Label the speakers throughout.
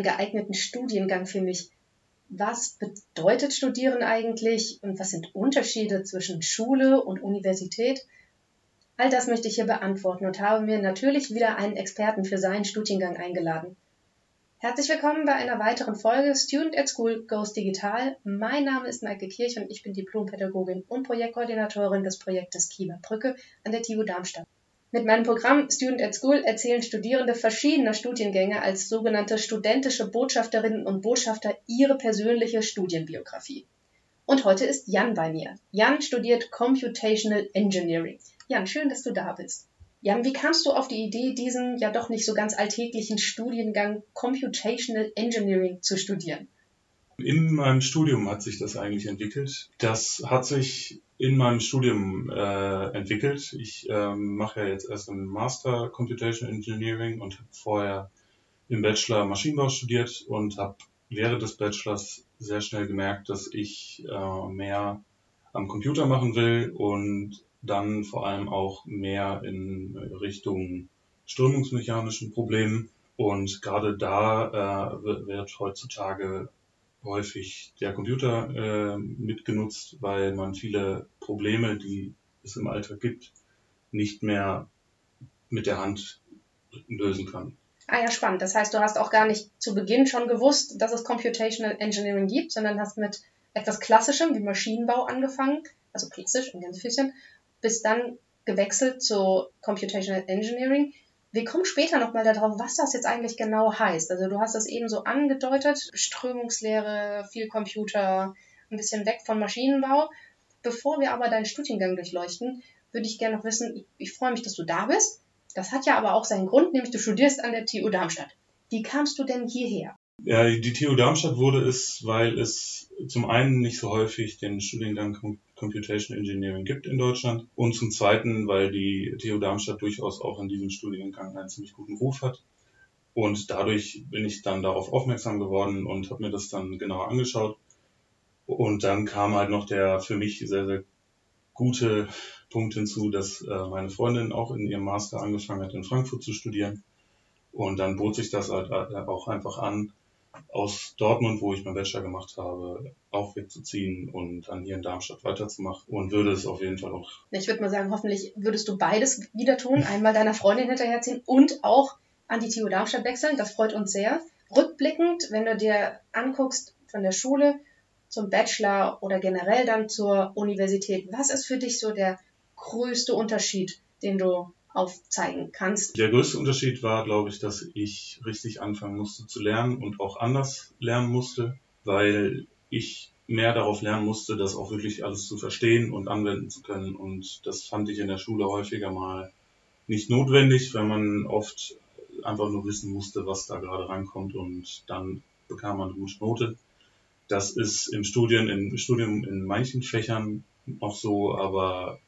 Speaker 1: einen geeigneten Studiengang für mich? Was bedeutet Studieren eigentlich und was sind Unterschiede zwischen Schule und Universität? All das möchte ich hier beantworten und habe mir natürlich wieder einen Experten für seinen Studiengang eingeladen. Herzlich willkommen bei einer weiteren Folge Student at School Goes Digital. Mein Name ist Maike Kirch und ich bin Diplompädagogin und Projektkoordinatorin des Projektes Kiewer Brücke an der TU Darmstadt. Mit meinem Programm Student at School erzählen Studierende verschiedener Studiengänge als sogenannte studentische Botschafterinnen und Botschafter ihre persönliche Studienbiografie. Und heute ist Jan bei mir. Jan studiert Computational Engineering. Jan, schön, dass du da bist. Jan, wie kamst du auf die Idee, diesen ja doch nicht so ganz alltäglichen Studiengang Computational Engineering zu studieren?
Speaker 2: In meinem Studium hat sich das eigentlich entwickelt. Das hat sich in meinem Studium äh, entwickelt. Ich ähm, mache ja jetzt erst einen Master Computational Engineering und habe vorher im Bachelor Maschinenbau studiert und habe während des Bachelors sehr schnell gemerkt, dass ich äh, mehr am Computer machen will und dann vor allem auch mehr in Richtung strömungsmechanischen Problemen. Und gerade da äh, wird heutzutage häufig der Computer äh, mitgenutzt, weil man viele Probleme, die es im Alltag gibt, nicht mehr mit der Hand lösen kann.
Speaker 1: Ah ja, spannend. Das heißt, du hast auch gar nicht zu Beginn schon gewusst, dass es Computational Engineering gibt, sondern hast mit etwas Klassischem wie Maschinenbau angefangen, also klassisch ein ganz bisschen, bis dann gewechselt zu Computational Engineering. Wir kommen später nochmal darauf, was das jetzt eigentlich genau heißt. Also du hast das eben so angedeutet, Strömungslehre, viel Computer, ein bisschen weg von Maschinenbau. Bevor wir aber deinen Studiengang durchleuchten, würde ich gerne noch wissen, ich, ich freue mich, dass du da bist. Das hat ja aber auch seinen Grund, nämlich du studierst an der TU Darmstadt. Wie kamst du denn hierher?
Speaker 2: Ja, die TU Darmstadt wurde es, weil es zum einen nicht so häufig den Studiengang Computation Engineering gibt in Deutschland und zum zweiten, weil die TU Darmstadt durchaus auch in diesem Studiengang einen ziemlich guten Ruf hat. Und dadurch bin ich dann darauf aufmerksam geworden und habe mir das dann genauer angeschaut. Und dann kam halt noch der für mich sehr, sehr gute Punkt hinzu, dass äh, meine Freundin auch in ihrem Master angefangen hat, in Frankfurt zu studieren. Und dann bot sich das halt äh, auch einfach an, aus Dortmund, wo ich meinen Bachelor gemacht habe, auch wegzuziehen und dann hier in Darmstadt weiterzumachen und würde es auf jeden Fall auch.
Speaker 1: Ich würde mal sagen, hoffentlich würdest du beides wieder tun, einmal deiner Freundin hinterherziehen und auch an die TU Darmstadt wechseln. Das freut uns sehr. Rückblickend, wenn du dir anguckst von der Schule zum Bachelor oder generell dann zur Universität, was ist für dich so der größte Unterschied, den du aufzeigen kannst?
Speaker 2: Der größte Unterschied war, glaube ich, dass ich richtig anfangen musste zu lernen und auch anders lernen musste, weil ich mehr darauf lernen musste, das auch wirklich alles zu verstehen und anwenden zu können. Und das fand ich in der Schule häufiger mal nicht notwendig, weil man oft einfach nur wissen musste, was da gerade rankommt und dann bekam man eine gute Note. Das ist im Studium, im Studium in manchen Fächern auch so, aber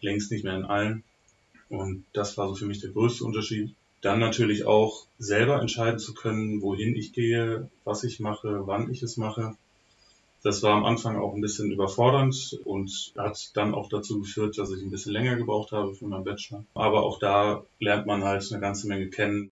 Speaker 2: längst nicht mehr in allen. Und das war so für mich der größte Unterschied. Dann natürlich auch selber entscheiden zu können, wohin ich gehe, was ich mache, wann ich es mache. Das war am Anfang auch ein bisschen überfordernd und hat dann auch dazu geführt, dass ich ein bisschen länger gebraucht habe für meinen Bachelor. Aber auch da lernt man halt eine ganze Menge kennen.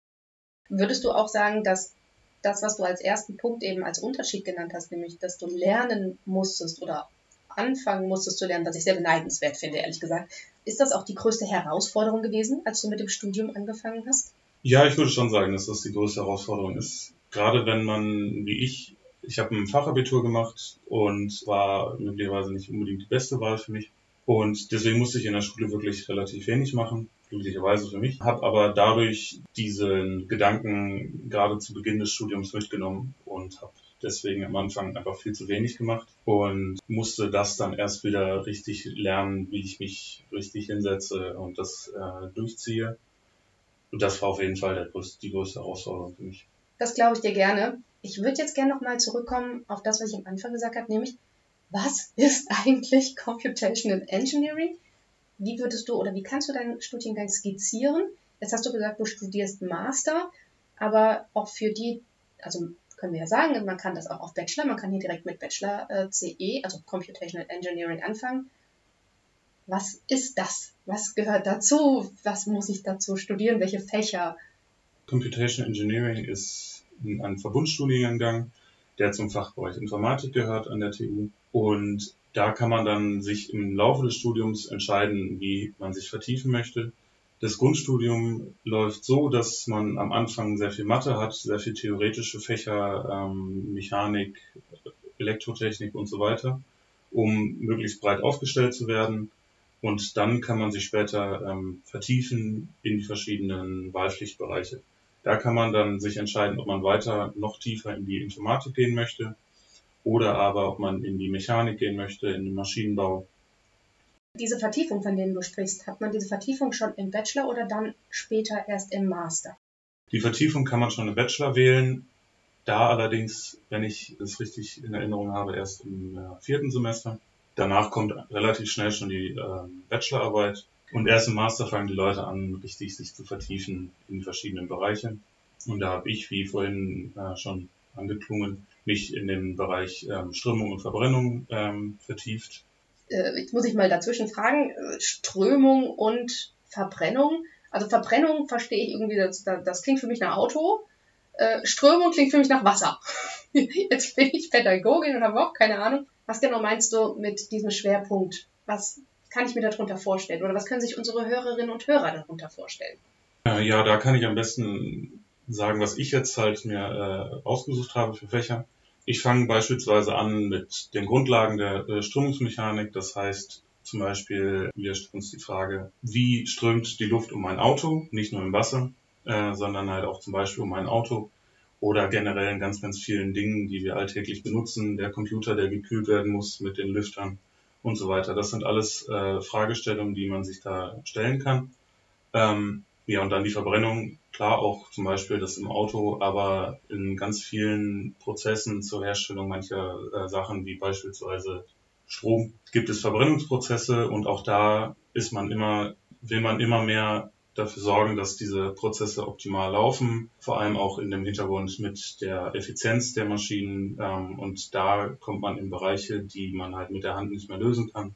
Speaker 1: Würdest du auch sagen, dass das, was du als ersten Punkt eben als Unterschied genannt hast, nämlich, dass du lernen musstest oder anfangen musstest zu lernen, was ich sehr beneidenswert finde, ehrlich gesagt. Ist das auch die größte Herausforderung gewesen, als du mit dem Studium angefangen hast?
Speaker 2: Ja, ich würde schon sagen, dass das die größte Herausforderung ist. Gerade wenn man, wie ich, ich habe ein Fachabitur gemacht und war möglicherweise nicht unbedingt die beste Wahl für mich. Und deswegen musste ich in der Schule wirklich relativ wenig machen, glücklicherweise für mich. Habe aber dadurch diesen Gedanken gerade zu Beginn des Studiums mitgenommen und habe deswegen am Anfang einfach viel zu wenig gemacht und musste das dann erst wieder richtig lernen, wie ich mich richtig hinsetze und das äh, durchziehe. Und das war auf jeden Fall größte, die größte Herausforderung für mich.
Speaker 1: Das glaube ich dir gerne. Ich würde jetzt gerne nochmal zurückkommen auf das, was ich am Anfang gesagt habe, nämlich, was ist eigentlich Computational Engineering? Wie würdest du oder wie kannst du deinen Studiengang skizzieren? Jetzt hast du gesagt, du studierst Master, aber auch für die, also können wir ja sagen, man kann das auch auf Bachelor, man kann hier direkt mit Bachelor äh, CE, also Computational Engineering anfangen. Was ist das? Was gehört dazu? Was muss ich dazu studieren? Welche Fächer?
Speaker 2: Computational Engineering ist in einen Verbundstudiengang, der zum Fachbereich Informatik gehört an der TU. Und da kann man dann sich im Laufe des Studiums entscheiden, wie man sich vertiefen möchte. Das Grundstudium läuft so, dass man am Anfang sehr viel Mathe hat, sehr viel theoretische Fächer, ähm, Mechanik, Elektrotechnik und so weiter, um möglichst breit aufgestellt zu werden. Und dann kann man sich später ähm, vertiefen in die verschiedenen Wahlpflichtbereiche. Da kann man dann sich entscheiden, ob man weiter noch tiefer in die Informatik gehen möchte oder aber ob man in die Mechanik gehen möchte, in den Maschinenbau.
Speaker 1: Diese Vertiefung, von denen du sprichst, hat man diese Vertiefung schon im Bachelor oder dann später erst im Master?
Speaker 2: Die Vertiefung kann man schon im Bachelor wählen. Da allerdings, wenn ich es richtig in Erinnerung habe, erst im äh, vierten Semester. Danach kommt relativ schnell schon die äh, Bachelorarbeit und erst im Master fangen die Leute an, richtig sich zu vertiefen in verschiedenen Bereiche. Und da habe ich, wie vorhin äh, schon angeklungen, mich in den Bereich ähm, Strömung und Verbrennung ähm, vertieft.
Speaker 1: Äh, jetzt muss ich mal dazwischen fragen, äh, Strömung und Verbrennung. Also Verbrennung verstehe ich irgendwie, das, das klingt für mich nach Auto. Äh, Strömung klingt für mich nach Wasser. Jetzt bin ich Pädagogin und habe auch keine Ahnung. Was genau meinst du mit diesem Schwerpunkt? Was kann ich mir darunter vorstellen? Oder was können sich unsere Hörerinnen und Hörer darunter vorstellen?
Speaker 2: Ja, da kann ich am besten sagen, was ich jetzt halt mir äh, ausgesucht habe für Fächer. Ich fange beispielsweise an mit den Grundlagen der äh, Strömungsmechanik. Das heißt zum Beispiel, wir stellen uns die Frage, wie strömt die Luft um ein Auto, nicht nur im Wasser, äh, sondern halt auch zum Beispiel um ein Auto oder generell in ganz, ganz vielen Dingen, die wir alltäglich benutzen. Der Computer, der gekühlt werden muss mit den Lüftern und so weiter. Das sind alles äh, Fragestellungen, die man sich da stellen kann. Ähm, ja, und dann die Verbrennung, klar auch zum Beispiel das im Auto, aber in ganz vielen Prozessen zur Herstellung mancher äh, Sachen, wie beispielsweise Strom, gibt es Verbrennungsprozesse und auch da ist man immer, will man immer mehr dafür sorgen, dass diese Prozesse optimal laufen, vor allem auch in dem Hintergrund mit der Effizienz der Maschinen. Ähm, und da kommt man in Bereiche, die man halt mit der Hand nicht mehr lösen kann.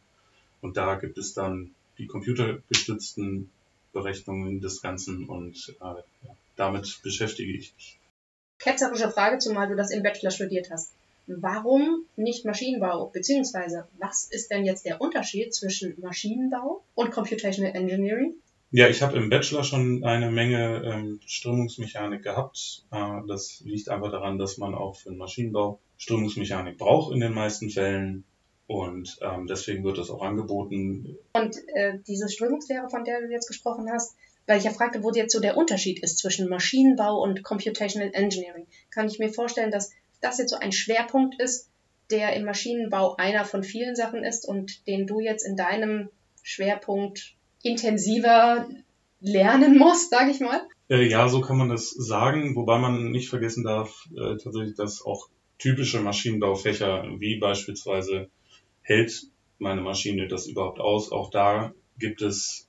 Speaker 2: Und da gibt es dann die computergestützten Berechnungen des Ganzen und äh, damit beschäftige ich mich.
Speaker 1: Ketzerische Frage, zumal du das im Bachelor studiert hast. Warum nicht Maschinenbau? Beziehungsweise, was ist denn jetzt der Unterschied zwischen Maschinenbau und Computational Engineering?
Speaker 2: Ja, ich habe im Bachelor schon eine Menge ähm, Strömungsmechanik gehabt. Äh, das liegt einfach daran, dass man auch für den Maschinenbau Strömungsmechanik braucht in den meisten Fällen. Und ähm, deswegen wird das auch angeboten.
Speaker 1: Und äh, diese Strömungslehre, von der du jetzt gesprochen hast, weil ich ja fragte, wo jetzt so der Unterschied ist zwischen Maschinenbau und Computational Engineering, kann ich mir vorstellen, dass das jetzt so ein Schwerpunkt ist, der im Maschinenbau einer von vielen Sachen ist und den du jetzt in deinem Schwerpunkt intensiver lernen musst, sage ich mal.
Speaker 2: Äh, ja, so kann man das sagen, wobei man nicht vergessen darf, äh, tatsächlich, dass auch typische Maschinenbaufächer wie beispielsweise hält meine Maschine das überhaupt aus? Auch da gibt es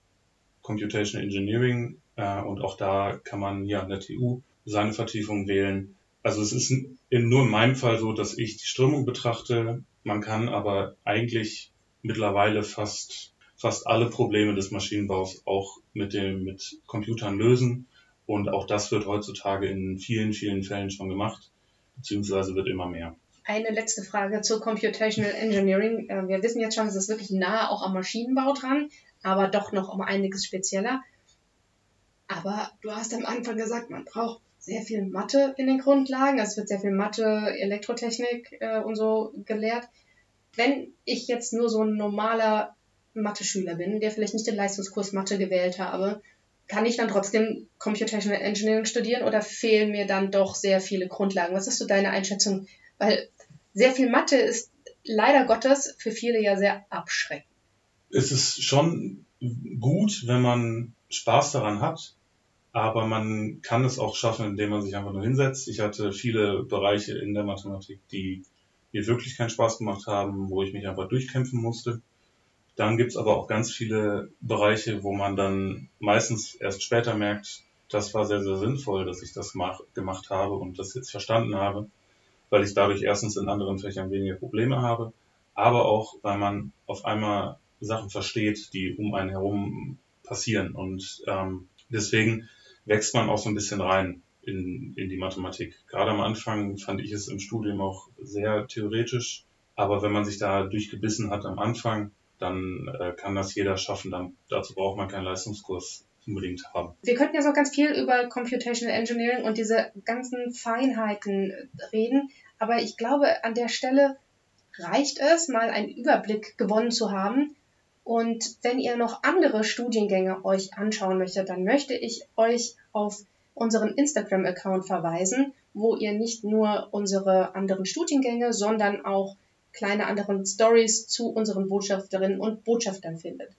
Speaker 2: Computational Engineering äh, und auch da kann man ja an der TU seine Vertiefung wählen. Also es ist in, nur in meinem Fall so, dass ich die Strömung betrachte. Man kann aber eigentlich mittlerweile fast fast alle Probleme des Maschinenbaus auch mit dem mit Computern lösen und auch das wird heutzutage in vielen vielen Fällen schon gemacht beziehungsweise wird immer mehr.
Speaker 1: Eine letzte Frage zu Computational Engineering. Äh, wir wissen jetzt schon, es ist wirklich nah auch am Maschinenbau dran, aber doch noch um einiges spezieller. Aber du hast am Anfang gesagt, man braucht sehr viel Mathe in den Grundlagen. Es wird sehr viel Mathe, Elektrotechnik äh, und so gelehrt. Wenn ich jetzt nur so ein normaler Mathe-Schüler bin, der vielleicht nicht den Leistungskurs Mathe gewählt habe, kann ich dann trotzdem Computational Engineering studieren oder fehlen mir dann doch sehr viele Grundlagen? Was ist so deine Einschätzung? Weil sehr viel Mathe ist leider Gottes für viele ja sehr abschreckend.
Speaker 2: Es ist schon gut, wenn man Spaß daran hat, aber man kann es auch schaffen, indem man sich einfach nur hinsetzt. Ich hatte viele Bereiche in der Mathematik, die mir wirklich keinen Spaß gemacht haben, wo ich mich einfach durchkämpfen musste. Dann gibt's aber auch ganz viele Bereiche, wo man dann meistens erst später merkt, das war sehr, sehr sinnvoll, dass ich das mach, gemacht habe und das jetzt verstanden habe weil ich dadurch erstens in anderen Fächern weniger Probleme habe, aber auch, weil man auf einmal Sachen versteht, die um einen herum passieren. Und ähm, deswegen wächst man auch so ein bisschen rein in, in die Mathematik. Gerade am Anfang fand ich es im Studium auch sehr theoretisch, aber wenn man sich da durchgebissen hat am Anfang, dann äh, kann das jeder schaffen. Dann, dazu braucht man keinen Leistungskurs unbedingt haben.
Speaker 1: Wir könnten ja so ganz viel über Computational Engineering und diese ganzen Feinheiten reden, aber ich glaube, an der Stelle reicht es, mal einen Überblick gewonnen zu haben. Und wenn ihr noch andere Studiengänge euch anschauen möchtet, dann möchte ich euch auf unseren Instagram-Account verweisen, wo ihr nicht nur unsere anderen Studiengänge, sondern auch kleine anderen Stories zu unseren Botschafterinnen und Botschaftern findet.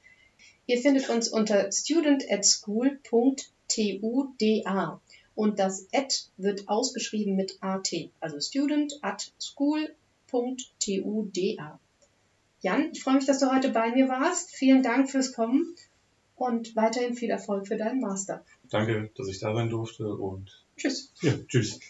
Speaker 1: Ihr findet uns unter studentatschool.tuda und das at wird ausgeschrieben mit at, also student at school.tuda. Jan, ich freue mich, dass du heute bei mir warst. Vielen Dank fürs Kommen und weiterhin viel Erfolg für deinen Master.
Speaker 2: Danke, dass ich da sein durfte und
Speaker 1: tschüss.
Speaker 2: Ja, tschüss.